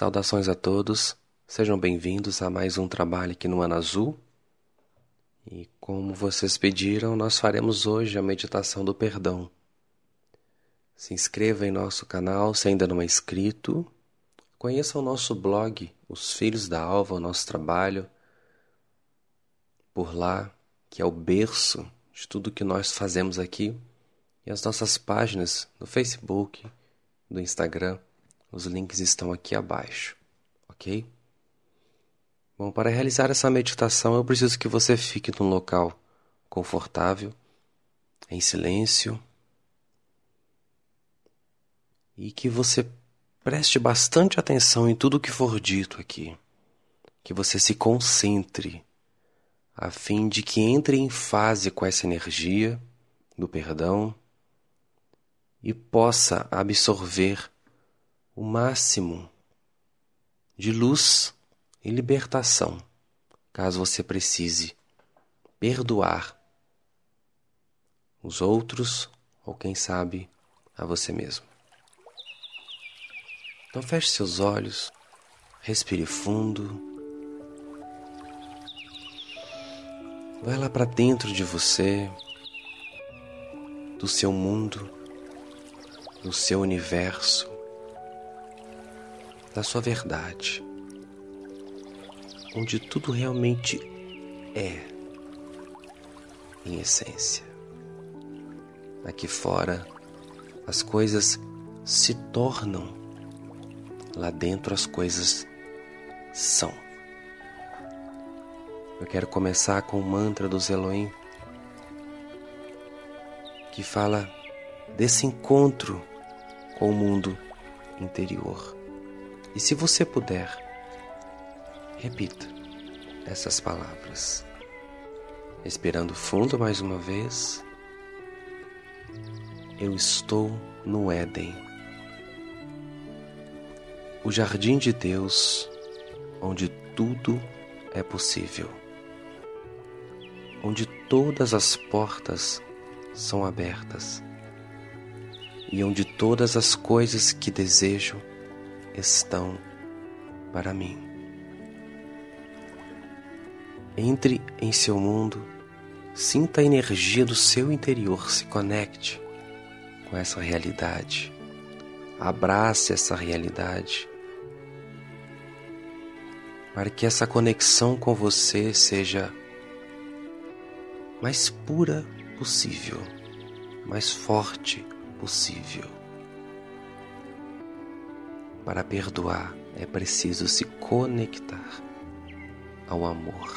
Saudações a todos, sejam bem-vindos a mais um trabalho aqui no Ano Azul. E como vocês pediram, nós faremos hoje a meditação do perdão. Se inscreva em nosso canal se ainda não é inscrito. Conheça o nosso blog, Os Filhos da Alva, o nosso trabalho. Por lá, que é o berço de tudo que nós fazemos aqui. E as nossas páginas no Facebook, do Instagram os links estão aqui abaixo, ok? Bom, para realizar essa meditação eu preciso que você fique num local confortável, em silêncio, e que você preste bastante atenção em tudo que for dito aqui. Que você se concentre, a fim de que entre em fase com essa energia do perdão e possa absorver o máximo de luz e libertação, caso você precise perdoar os outros ou, quem sabe, a você mesmo. Então feche seus olhos, respire fundo. Vai lá para dentro de você, do seu mundo, do seu universo da sua verdade, onde tudo realmente é, em essência. Aqui fora, as coisas se tornam, lá dentro, as coisas são. Eu quero começar com o mantra dos Elohim, que fala desse encontro com o mundo interior. E se você puder, repita essas palavras, respirando fundo mais uma vez. Eu estou no Éden, o jardim de Deus, onde tudo é possível, onde todas as portas são abertas e onde todas as coisas que desejo estão para mim. Entre em seu mundo, sinta a energia do seu interior, se conecte com essa realidade, abrace essa realidade, para que essa conexão com você seja mais pura possível, mais forte possível. Para perdoar é preciso se conectar ao amor.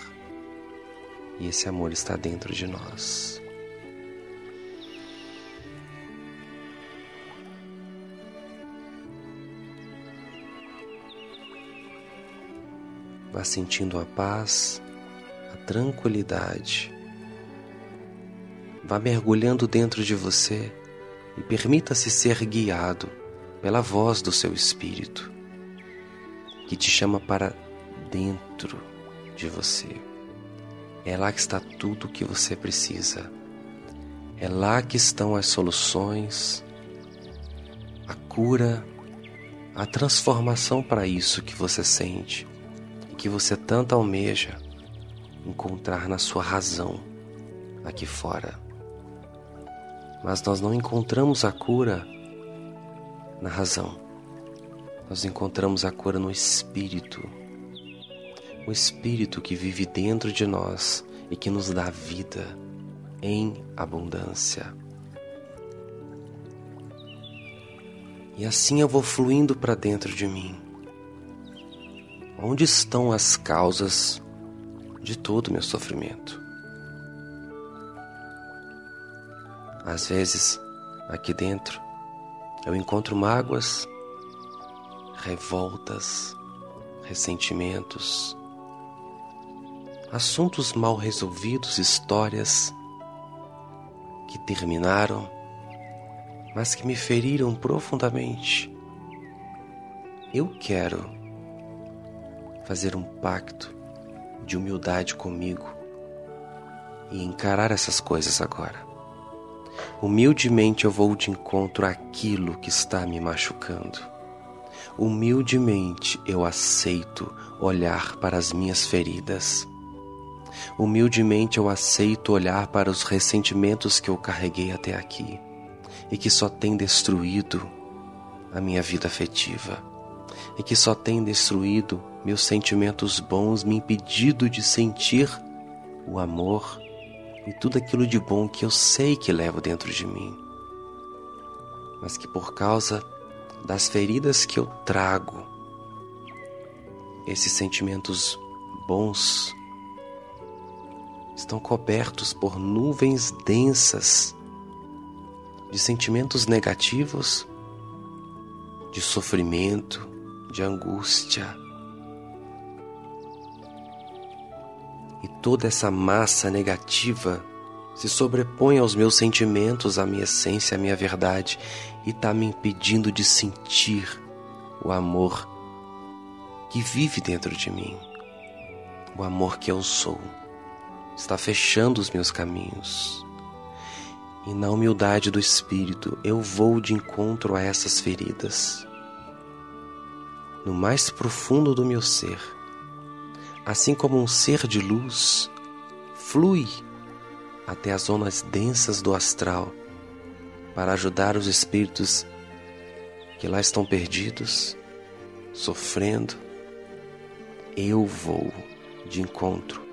E esse amor está dentro de nós. Vá sentindo a paz, a tranquilidade. Vá mergulhando dentro de você e permita-se ser guiado pela voz do seu espírito, que te chama para dentro de você. É lá que está tudo o que você precisa. É lá que estão as soluções, a cura, a transformação para isso que você sente e que você tanto almeja encontrar na sua razão aqui fora. Mas nós não encontramos a cura na razão. Nós encontramos a cura no Espírito. O Espírito que vive dentro de nós e que nos dá vida em abundância. E assim eu vou fluindo para dentro de mim. Onde estão as causas de todo o meu sofrimento? Às vezes, aqui dentro, eu encontro mágoas, revoltas, ressentimentos, assuntos mal resolvidos, histórias que terminaram, mas que me feriram profundamente. Eu quero fazer um pacto de humildade comigo e encarar essas coisas agora. Humildemente eu vou de encontro àquilo que está me machucando. Humildemente eu aceito olhar para as minhas feridas. Humildemente eu aceito olhar para os ressentimentos que eu carreguei até aqui e que só têm destruído a minha vida afetiva e que só têm destruído meus sentimentos bons, me impedido de sentir o amor e tudo aquilo de bom que eu sei que levo dentro de mim, mas que por causa das feridas que eu trago, esses sentimentos bons estão cobertos por nuvens densas de sentimentos negativos, de sofrimento, de angústia. Toda essa massa negativa se sobrepõe aos meus sentimentos, à minha essência, à minha verdade e está me impedindo de sentir o amor que vive dentro de mim, o amor que eu sou. Está fechando os meus caminhos. E na humildade do espírito eu vou de encontro a essas feridas. No mais profundo do meu ser, assim como um ser de luz flui até as zonas densas do astral para ajudar os espíritos que lá estão perdidos, sofrendo, eu vou de encontro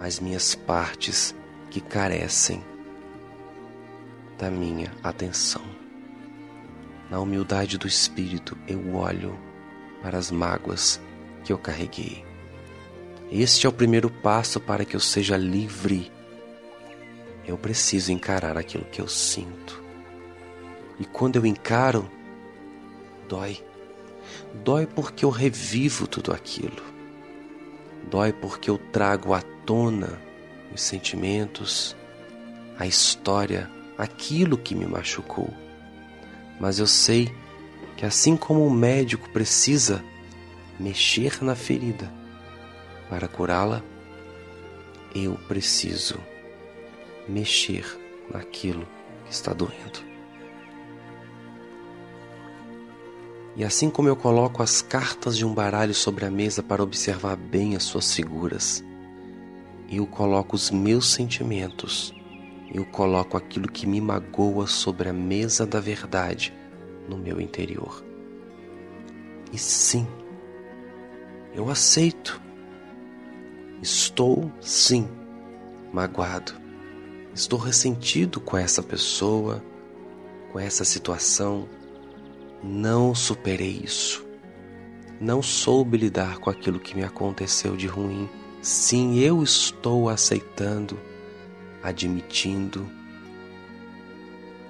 às minhas partes que carecem da minha atenção. Na humildade do espírito, eu olho para as mágoas que eu carreguei. Este é o primeiro passo para que eu seja livre eu preciso encarar aquilo que eu sinto. E quando eu encaro, dói. Dói porque eu revivo tudo aquilo. Dói porque eu trago à tona os sentimentos, a história, aquilo que me machucou. Mas eu sei que assim como o médico precisa mexer na ferida para curá-la, eu preciso mexer naquilo que está doendo. E assim como eu coloco as cartas de um baralho sobre a mesa para observar bem as suas figuras, eu coloco os meus sentimentos, eu coloco aquilo que me magoa sobre a mesa da verdade no meu interior. E sim, eu aceito. Estou, sim, magoado. Estou ressentido com essa pessoa, com essa situação. Não superei isso. Não soube lidar com aquilo que me aconteceu de ruim. Sim, eu estou aceitando, admitindo.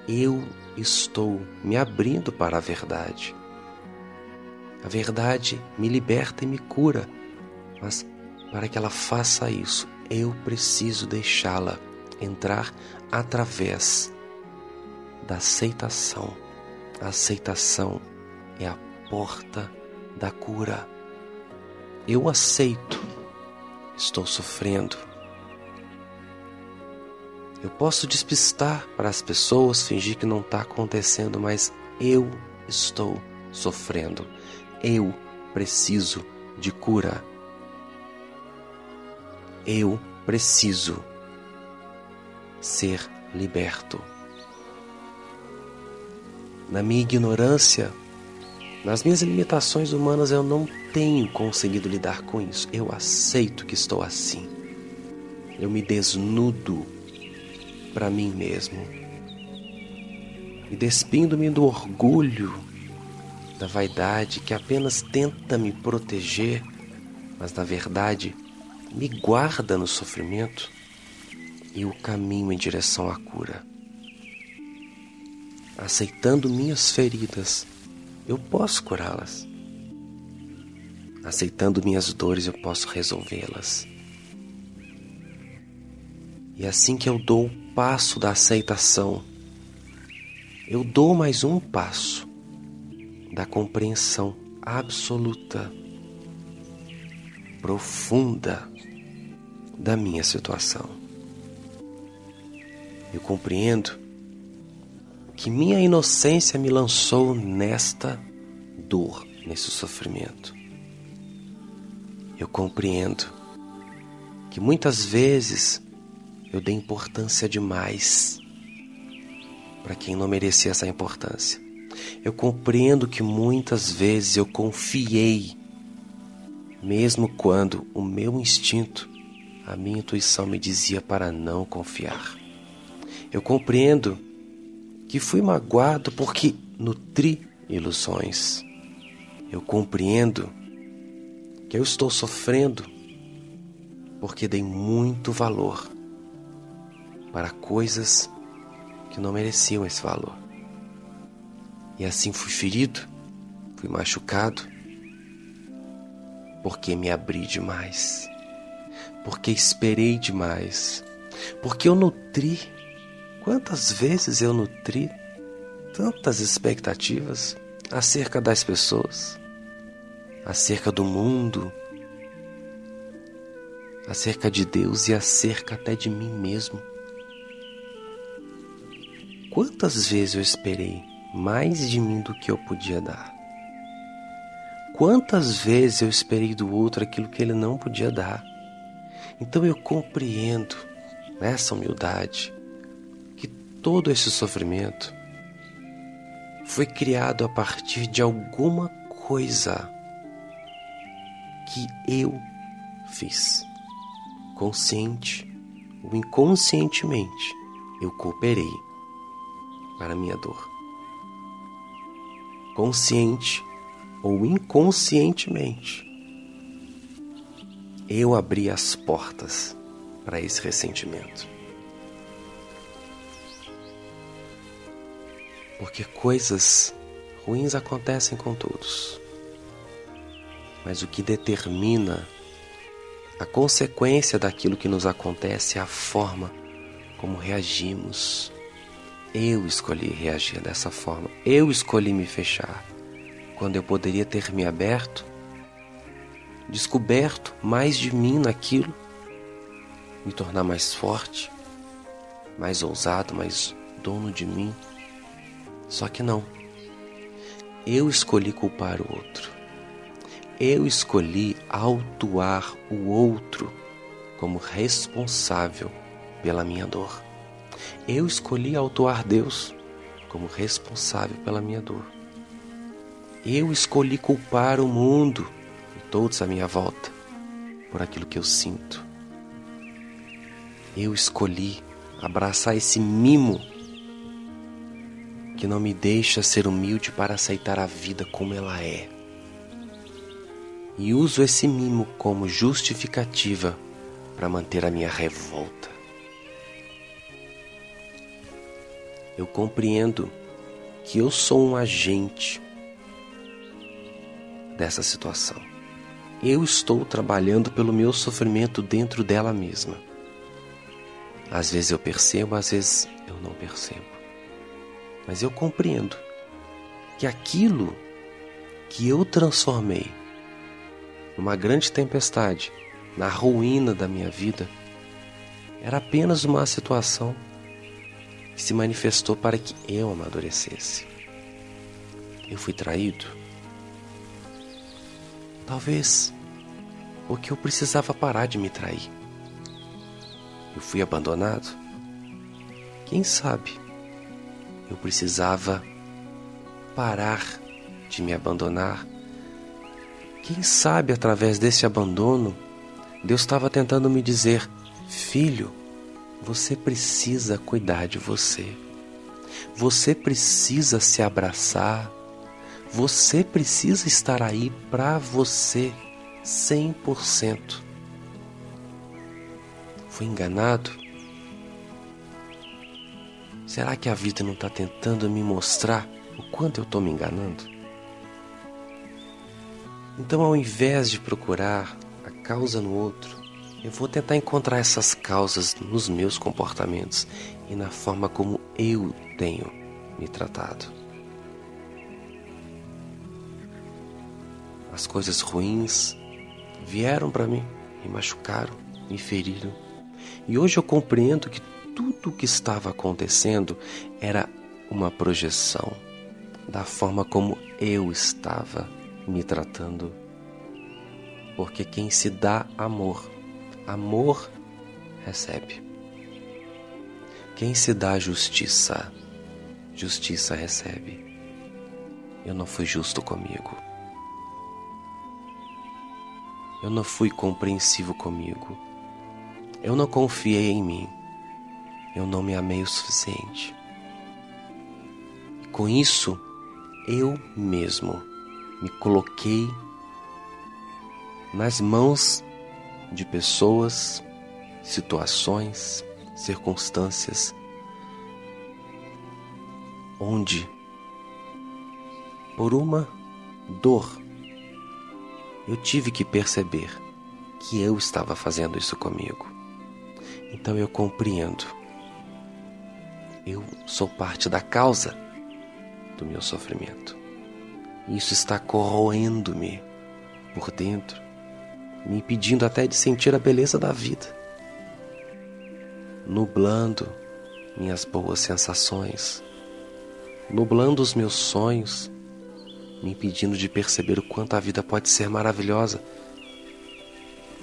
Eu estou me abrindo para a verdade. A verdade me liberta e me cura, mas para que ela faça isso, eu preciso deixá-la entrar através da aceitação. A aceitação é a porta da cura. Eu aceito, estou sofrendo. Eu posso despistar para as pessoas, fingir que não está acontecendo, mas eu estou sofrendo. Eu preciso de cura. Eu preciso ser liberto. Na minha ignorância, nas minhas limitações humanas, eu não tenho conseguido lidar com isso. Eu aceito que estou assim. Eu me desnudo para mim mesmo. E despindo-me do orgulho, da vaidade que apenas tenta me proteger, mas na verdade me guarda no sofrimento e o caminho em direção à cura. Aceitando minhas feridas, eu posso curá-las. Aceitando minhas dores, eu posso resolvê-las. E assim que eu dou o passo da aceitação, eu dou mais um passo da compreensão absoluta, profunda da minha situação eu compreendo que minha inocência me lançou nesta dor. nesse sofrimento. Eu compreendo que muitas vezes eu dei importância demais para quem não merecia essa importância. Eu compreendo que muitas vezes eu confiei, mesmo quando o meu instinto, a minha intuição me dizia para não confiar. Eu compreendo que fui magoado porque nutri ilusões. Eu compreendo que eu estou sofrendo porque dei muito valor para coisas que não mereciam esse valor. E assim fui ferido, fui machucado, porque me abri demais, porque esperei demais, porque eu nutri. Quantas vezes eu nutri tantas expectativas acerca das pessoas, acerca do mundo, acerca de Deus e acerca até de mim mesmo. Quantas vezes eu esperei mais de mim do que eu podia dar? Quantas vezes eu esperei do outro aquilo que ele não podia dar? Então eu compreendo nessa humildade que todo esse sofrimento foi criado a partir de alguma coisa que eu fiz, consciente ou inconscientemente, eu cooperei para a minha dor. Consciente ou inconscientemente, eu abri as portas para esse ressentimento. Porque coisas ruins acontecem com todos. Mas o que determina a consequência daquilo que nos acontece é a forma como reagimos eu escolhi reagir dessa forma. Eu escolhi me fechar. Quando eu poderia ter me aberto, descoberto mais de mim naquilo, me tornar mais forte, mais ousado, mais dono de mim. Só que não. Eu escolhi culpar o outro. Eu escolhi autuar o outro como responsável pela minha dor. Eu escolhi autuar Deus como responsável pela minha dor. Eu escolhi culpar o mundo todos à minha volta por aquilo que eu sinto. Eu escolhi abraçar esse mimo que não me deixa ser humilde para aceitar a vida como ela é. E uso esse mimo como justificativa para manter a minha revolta. eu compreendo que eu sou um agente dessa situação. Eu estou trabalhando pelo meu sofrimento dentro dela mesma. Às vezes eu percebo, às vezes eu não percebo. Mas eu compreendo que aquilo que eu transformei numa grande tempestade, na ruína da minha vida, era apenas uma situação que se manifestou para que eu amadurecesse. Eu fui traído? Talvez porque eu precisava parar de me trair. Eu fui abandonado? Quem sabe? Eu precisava parar de me abandonar. Quem sabe através desse abandono, Deus estava tentando me dizer: Filho, você precisa cuidar de você. Você precisa se abraçar. Você precisa estar aí para você 100%. Fui enganado? Será que a vida não está tentando me mostrar o quanto eu estou me enganando? Então, ao invés de procurar a causa no outro, eu vou tentar encontrar essas causas nos meus comportamentos e na forma como eu tenho me tratado. As coisas ruins vieram para mim, me machucaram, me feriram. E hoje eu compreendo que tudo o que estava acontecendo era uma projeção da forma como eu estava me tratando. Porque quem se dá amor, amor recebe. Quem se dá justiça, justiça recebe. Eu não fui justo comigo. Eu não fui compreensivo comigo. Eu não confiei em mim. Eu não me amei o suficiente. Com isso, eu mesmo me coloquei nas mãos de pessoas, situações, circunstâncias onde, por uma dor, eu tive que perceber que eu estava fazendo isso comigo. Então eu compreendo. Eu sou parte da causa do meu sofrimento. Isso está corroendo-me por dentro, me impedindo até de sentir a beleza da vida, nublando minhas boas sensações, nublando os meus sonhos, me impedindo de perceber o quanto a vida pode ser maravilhosa,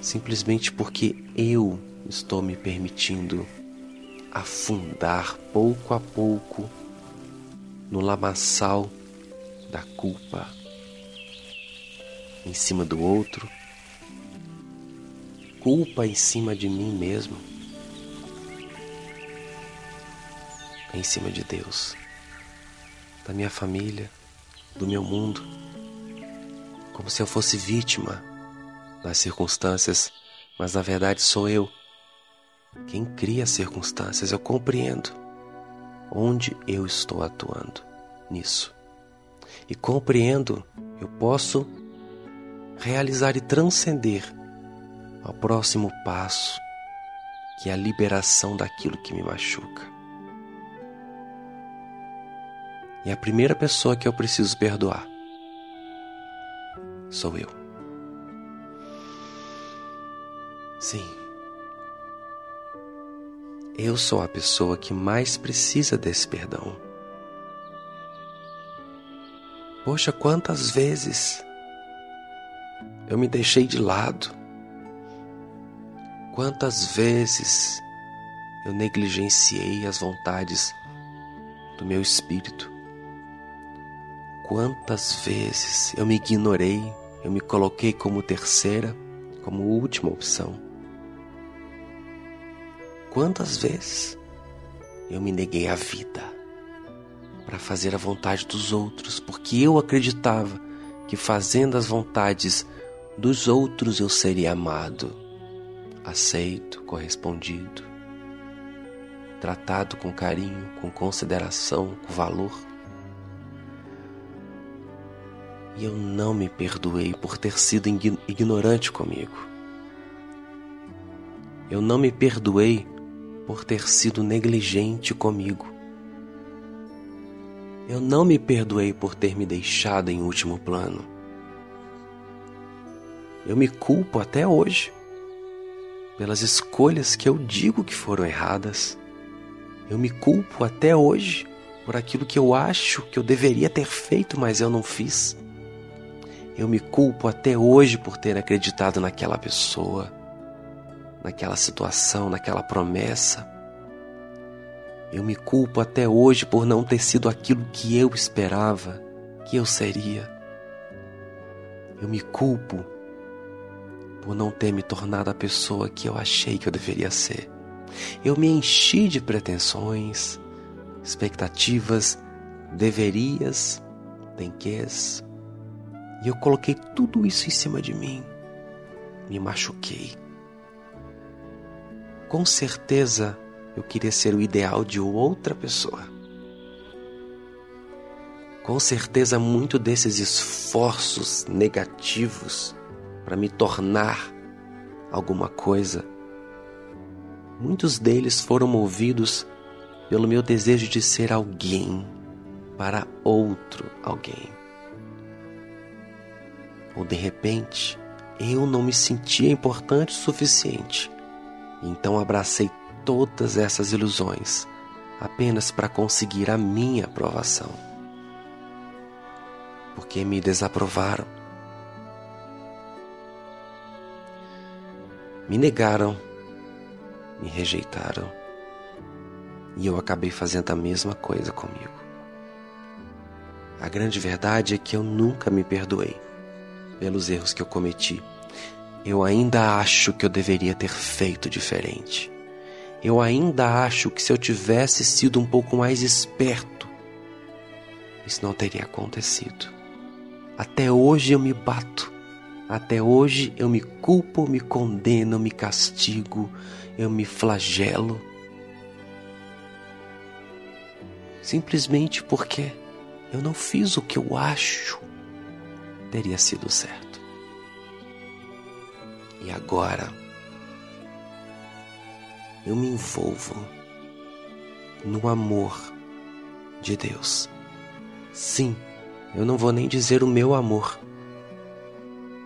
simplesmente porque eu estou me permitindo afundar pouco a pouco no lamaçal da culpa em cima do outro, culpa em cima de mim mesmo, em cima de Deus, da minha família, do meu mundo, como se eu fosse vítima das circunstâncias, mas na verdade sou eu quem cria as circunstâncias. Eu compreendo onde eu estou atuando nisso. E compreendo, eu posso realizar e transcender ao próximo passo, que é a liberação daquilo que me machuca. E a primeira pessoa que eu preciso perdoar sou eu. Sim. Eu sou a pessoa que mais precisa desse perdão. Poxa, quantas vezes eu me deixei de lado. Quantas vezes eu negligenciei as vontades do meu espírito. Quantas vezes eu me ignorei, eu me coloquei como terceira, como última opção. Quantas vezes eu me neguei à vida para fazer a vontade dos outros, porque eu acreditava que fazendo as vontades dos outros eu seria amado, aceito, correspondido, tratado com carinho, com consideração, com valor. E eu não me perdoei por ter sido ignorante comigo. Eu não me perdoei por ter sido negligente comigo. Eu não me perdoei por ter me deixado em último plano. Eu me culpo até hoje pelas escolhas que eu digo que foram erradas. Eu me culpo até hoje por aquilo que eu acho que eu deveria ter feito, mas eu não fiz. Eu me culpo até hoje por ter acreditado naquela pessoa, naquela situação, naquela promessa. Eu me culpo até hoje por não ter sido aquilo que eu esperava que eu seria. Eu me culpo por não ter me tornado a pessoa que eu achei que eu deveria ser. Eu me enchi de pretensões, expectativas, deverias, tenques, e eu coloquei tudo isso em cima de mim. Me machuquei. Com certeza eu queria ser o ideal de outra pessoa. Com certeza, muito desses esforços negativos para me tornar alguma coisa. Muitos deles foram movidos pelo meu desejo de ser alguém para outro alguém ou de repente eu não me sentia importante o suficiente. Então abracei todas essas ilusões apenas para conseguir a minha aprovação. Porque me desaprovaram. Me negaram, me rejeitaram. E eu acabei fazendo a mesma coisa comigo. A grande verdade é que eu nunca me perdoei pelos erros que eu cometi. Eu ainda acho que eu deveria ter feito diferente. Eu ainda acho que se eu tivesse sido um pouco mais esperto, isso não teria acontecido. Até hoje eu me bato. Até hoje eu me culpo, me condeno, me castigo, eu me flagelo. Simplesmente porque eu não fiz o que eu acho teria sido certo. E agora eu me envolvo no amor de Deus. Sim, eu não vou nem dizer o meu amor,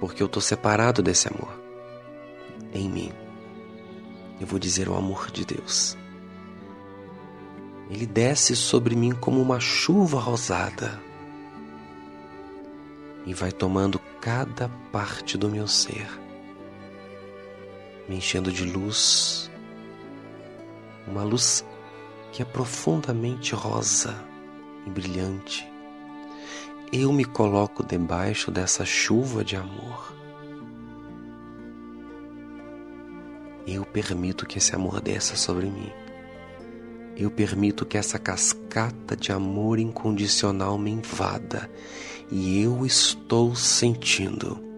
porque eu estou separado desse amor em mim. Eu vou dizer o amor de Deus. Ele desce sobre mim como uma chuva rosada e vai tomando cada parte do meu ser, me enchendo de luz, uma luz que é profundamente rosa e brilhante. Eu me coloco debaixo dessa chuva de amor. Eu permito que esse amor desça sobre mim. Eu permito que essa cascata de amor incondicional me invada e eu estou sentindo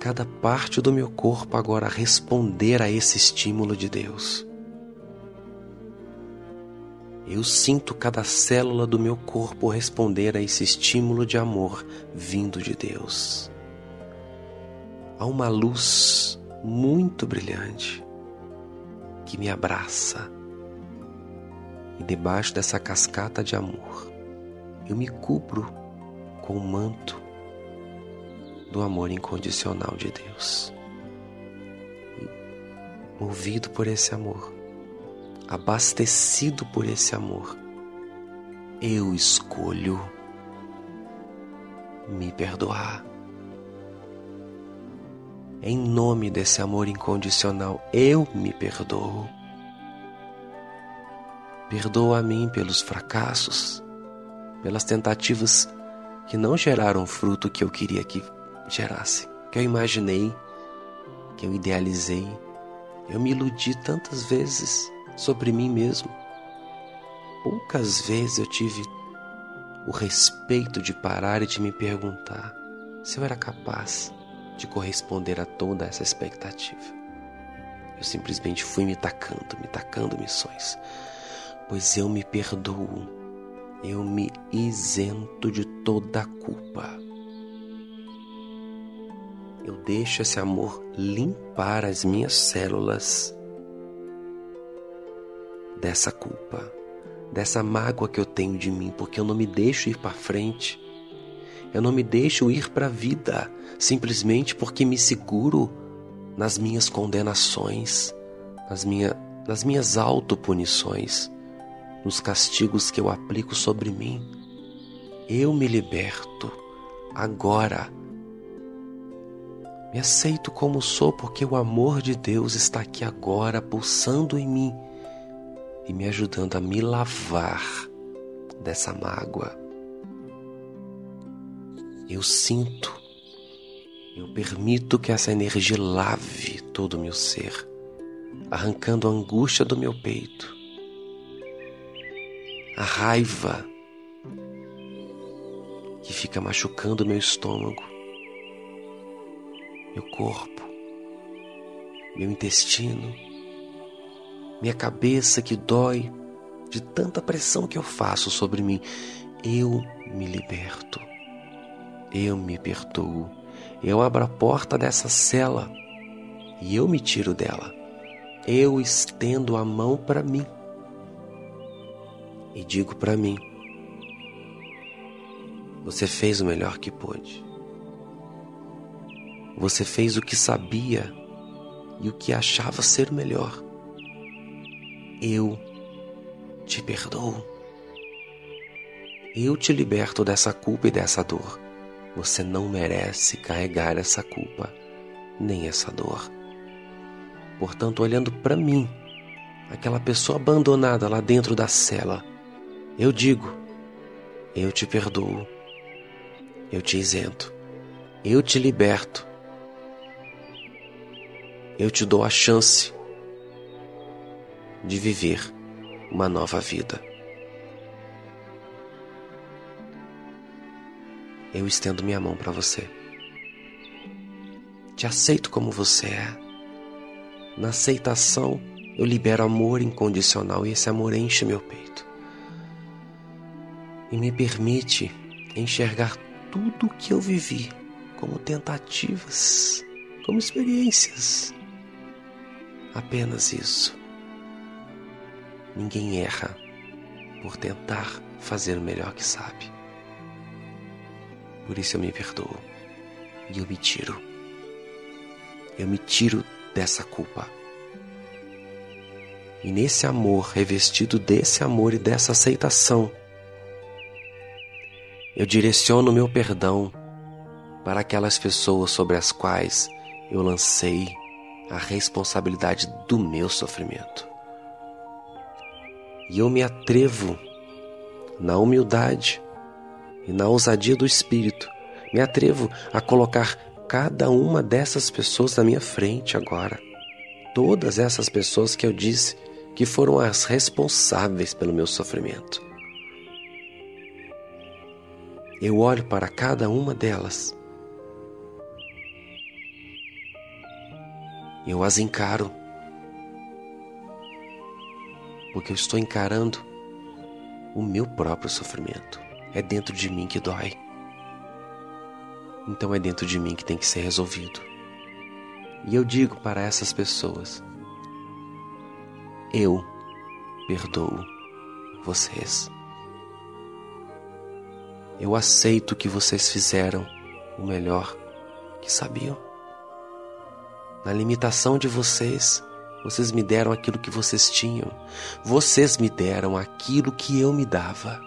cada parte do meu corpo agora responder a esse estímulo de Deus. Eu sinto cada célula do meu corpo responder a esse estímulo de amor vindo de Deus. Há uma luz muito brilhante que me abraça. E debaixo dessa cascata de amor, eu me cubro com o manto do amor incondicional de Deus. Movido por esse amor, abastecido por esse amor, eu escolho me perdoar. Em nome desse amor incondicional, eu me perdoo. Perdoa a mim pelos fracassos, pelas tentativas que não geraram o fruto que eu queria que gerasse, que eu imaginei, que eu idealizei. Eu me iludi tantas vezes sobre mim mesmo. Poucas vezes eu tive o respeito de parar e de me perguntar se eu era capaz de corresponder a toda essa expectativa. Eu simplesmente fui me tacando, me tacando missões, pois eu me perdoo eu me isento de toda a culpa. Eu deixo esse amor limpar as minhas células dessa culpa, dessa mágoa que eu tenho de mim, porque eu não me deixo ir para frente. Eu não me deixo ir para a vida simplesmente porque me seguro nas minhas condenações, nas, minha, nas minhas autopunições nos castigos que eu aplico sobre mim. Eu me liberto agora. Me aceito como sou, porque o amor de Deus está aqui agora, pulsando em mim e me ajudando a me lavar dessa mágoa. Eu sinto, eu permito que essa energia lave todo o meu ser, arrancando a angústia do meu peito a raiva que fica machucando meu estômago, meu corpo, meu intestino, minha cabeça que dói de tanta pressão que eu faço sobre mim. Eu me liberto, eu me perdoo, eu abro a porta dessa cela e eu me tiro dela. Eu estendo a mão para mim e digo para mim: Você fez o melhor que pôde. Você fez o que sabia e o que achava ser melhor. Eu te perdoo. Eu te liberto dessa culpa e dessa dor. Você não merece carregar essa culpa nem essa dor. Portanto, olhando para mim, aquela pessoa abandonada lá dentro da cela, eu digo: eu te perdoo, eu te isento, eu te liberto, eu te dou a chance de viver uma nova vida. Eu estendo minha mão para você. Te aceito como você é. Na aceitação, eu libero amor incondicional e esse amor enche meu peito. E me permite enxergar tudo o que eu vivi como tentativas, como experiências. Apenas isso. Ninguém erra por tentar fazer o melhor que sabe. Por isso eu me perdoo e eu me tiro. Eu me tiro dessa culpa. E nesse amor, revestido desse amor e dessa aceitação, eu direciono meu perdão para aquelas pessoas sobre as quais eu lancei a responsabilidade do meu sofrimento. E eu me atrevo, na humildade e na ousadia do Espírito, me atrevo a colocar cada uma dessas pessoas na minha frente agora. Todas essas pessoas que eu disse que foram as responsáveis pelo meu sofrimento. Eu olho para cada uma delas. Eu as encaro porque eu estou encarando o meu próprio sofrimento. É dentro de mim que dói. Então é dentro de mim que tem que ser resolvido. E eu digo para essas pessoas: eu perdoo vocês. Eu aceito que vocês fizeram o melhor que sabiam. Na limitação de vocês, vocês me deram aquilo que vocês tinham. Vocês me deram aquilo que eu me dava.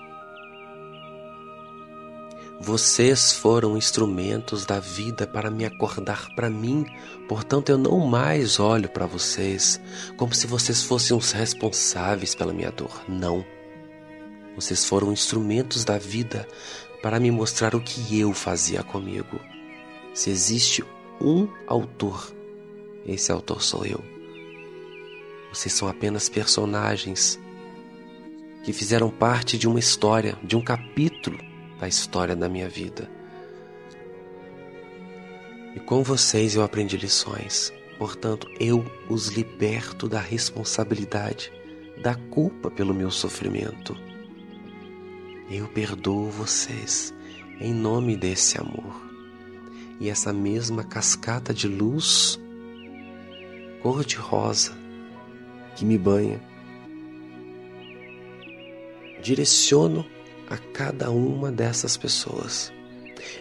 Vocês foram instrumentos da vida para me acordar para mim, portanto eu não mais olho para vocês como se vocês fossem os responsáveis pela minha dor. Não. Vocês foram instrumentos da vida para me mostrar o que eu fazia comigo. Se existe um autor, esse autor sou eu. Vocês são apenas personagens que fizeram parte de uma história, de um capítulo da história da minha vida. E com vocês eu aprendi lições. Portanto, eu os liberto da responsabilidade, da culpa pelo meu sofrimento. Eu perdoo vocês em nome desse amor. E essa mesma cascata de luz cor-de-rosa que me banha. Direciono a cada uma dessas pessoas.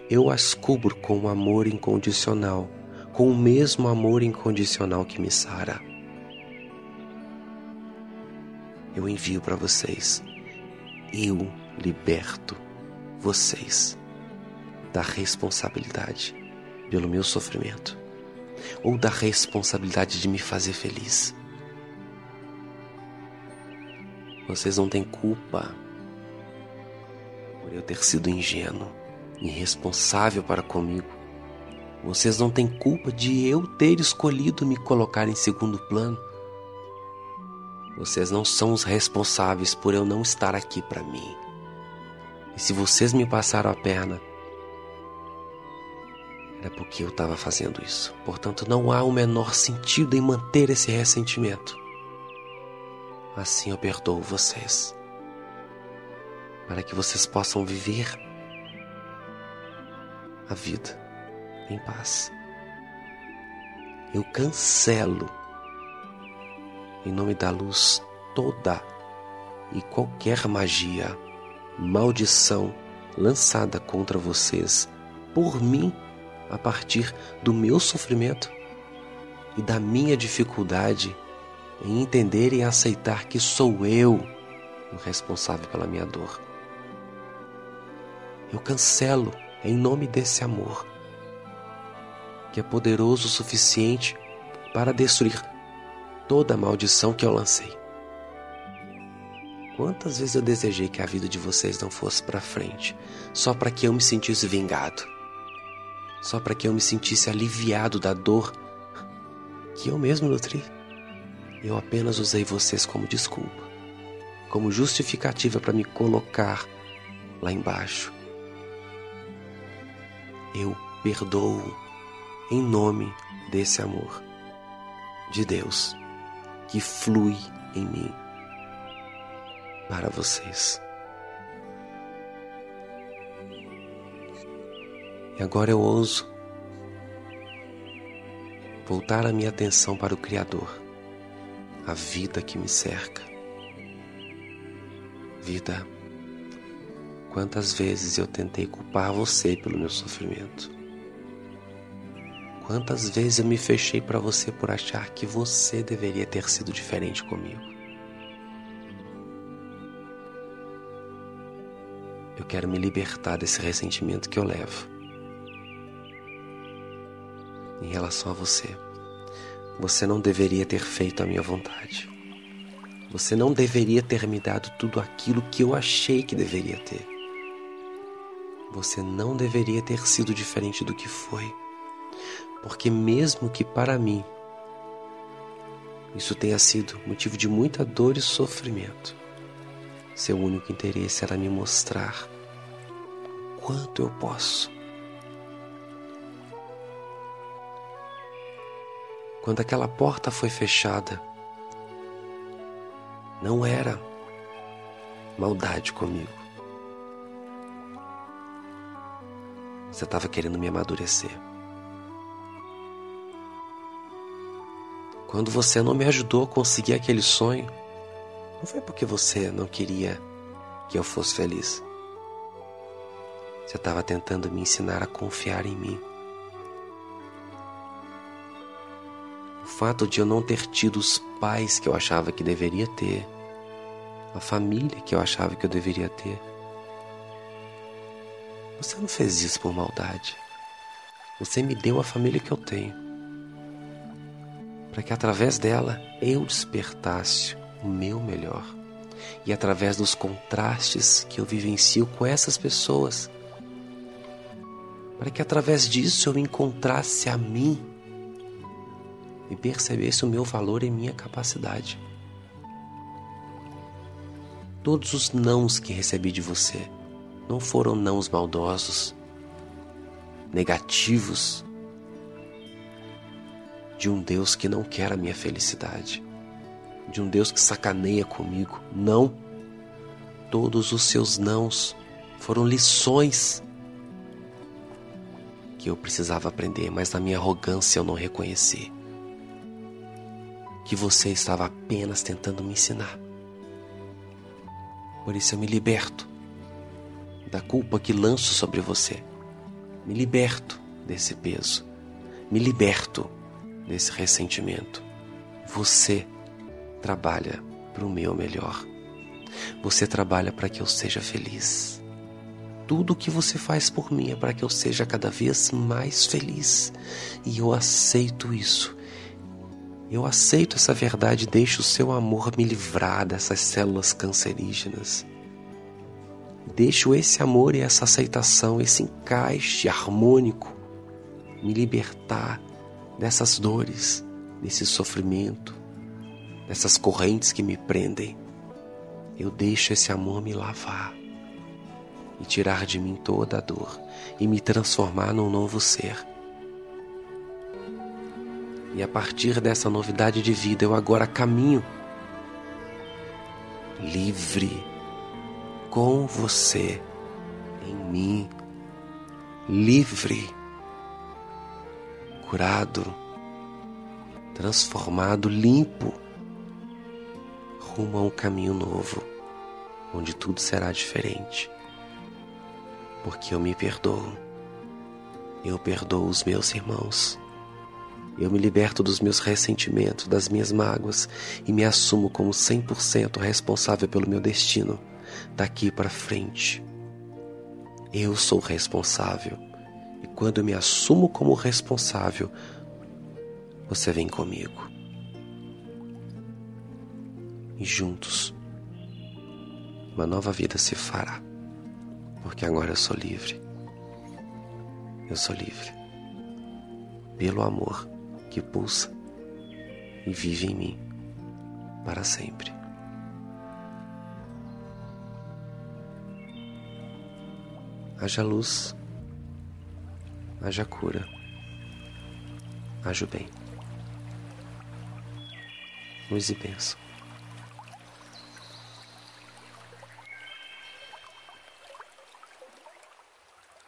Eu as cubro com um amor incondicional, com o mesmo amor incondicional que me sara. Eu envio para vocês. Eu liberto vocês da responsabilidade pelo meu sofrimento ou da responsabilidade de me fazer feliz. Vocês não têm culpa por eu ter sido ingênuo, irresponsável para comigo. Vocês não têm culpa de eu ter escolhido me colocar em segundo plano. Vocês não são os responsáveis por eu não estar aqui para mim. E se vocês me passaram a perna, era porque eu estava fazendo isso. Portanto, não há o menor sentido em manter esse ressentimento assim eu perdoo vocês, para que vocês possam viver a vida em paz. Eu cancelo, em nome da luz, toda e qualquer magia, maldição lançada contra vocês por mim a partir do meu sofrimento e da minha dificuldade em entender e aceitar que sou eu o responsável pela minha dor. Eu cancelo em nome desse amor, que é poderoso o suficiente para destruir toda a maldição que eu lancei. Quantas vezes eu desejei que a vida de vocês não fosse para frente, só para que eu me sentisse vingado, só para que eu me sentisse aliviado da dor que eu mesmo nutri. Eu apenas usei vocês como desculpa, como justificativa para me colocar lá embaixo. Eu perdoo em nome desse amor de Deus que flui em mim para vocês. E agora eu ouso voltar a minha atenção para o Criador, a vida que me cerca. Vida, quantas vezes eu tentei culpar você pelo meu sofrimento? Quantas vezes eu me fechei para você por achar que você deveria ter sido diferente comigo? Quero me libertar desse ressentimento que eu levo em relação a você. Você não deveria ter feito a minha vontade. Você não deveria ter me dado tudo aquilo que eu achei que deveria ter. Você não deveria ter sido diferente do que foi. Porque, mesmo que para mim isso tenha sido motivo de muita dor e sofrimento, seu único interesse era me mostrar quanto eu posso. Quando aquela porta foi fechada, não era maldade comigo. Você estava querendo me amadurecer. Quando você não me ajudou a conseguir aquele sonho, não foi porque você não queria que eu fosse feliz. Você estava tentando me ensinar a confiar em mim. O fato de eu não ter tido os pais que eu achava que deveria ter, a família que eu achava que eu deveria ter. Você não fez isso por maldade. Você me deu a família que eu tenho. Para que através dela eu despertasse o meu melhor. E através dos contrastes que eu vivencio com essas pessoas, para que através disso eu encontrasse a mim e percebesse o meu valor e minha capacidade. Todos os nãos que recebi de você não foram nãos maldosos, negativos, de um Deus que não quer a minha felicidade de um Deus que sacaneia comigo. Não. Todos os seus nãos foram lições que eu precisava aprender, mas na minha arrogância eu não reconheci. Que você estava apenas tentando me ensinar. Por isso eu me liberto da culpa que lanço sobre você. Me liberto desse peso. Me liberto desse ressentimento. Você trabalha para o meu melhor. Você trabalha para que eu seja feliz. Tudo o que você faz por mim é para que eu seja cada vez mais feliz. E eu aceito isso. Eu aceito essa verdade deixo o seu amor me livrar dessas células cancerígenas. Deixo esse amor e essa aceitação, esse encaixe harmônico, me libertar dessas dores, desse sofrimento, dessas correntes que me prendem, eu deixo esse amor me lavar e tirar de mim toda a dor e me transformar num novo ser. E a partir dessa novidade de vida, eu agora caminho livre com você em mim, livre, curado, transformado, limpo rumo a um caminho novo, onde tudo será diferente. Porque eu me perdoo. Eu perdoo os meus irmãos. Eu me liberto dos meus ressentimentos, das minhas mágoas e me assumo como 100% responsável pelo meu destino daqui para frente. Eu sou responsável. E quando eu me assumo como responsável, você vem comigo. e juntos uma nova vida se fará, porque agora eu sou livre. Eu sou livre pelo amor que pulsa e vive em mim para sempre. Haja luz, haja cura, haja o bem. Luz e bênção.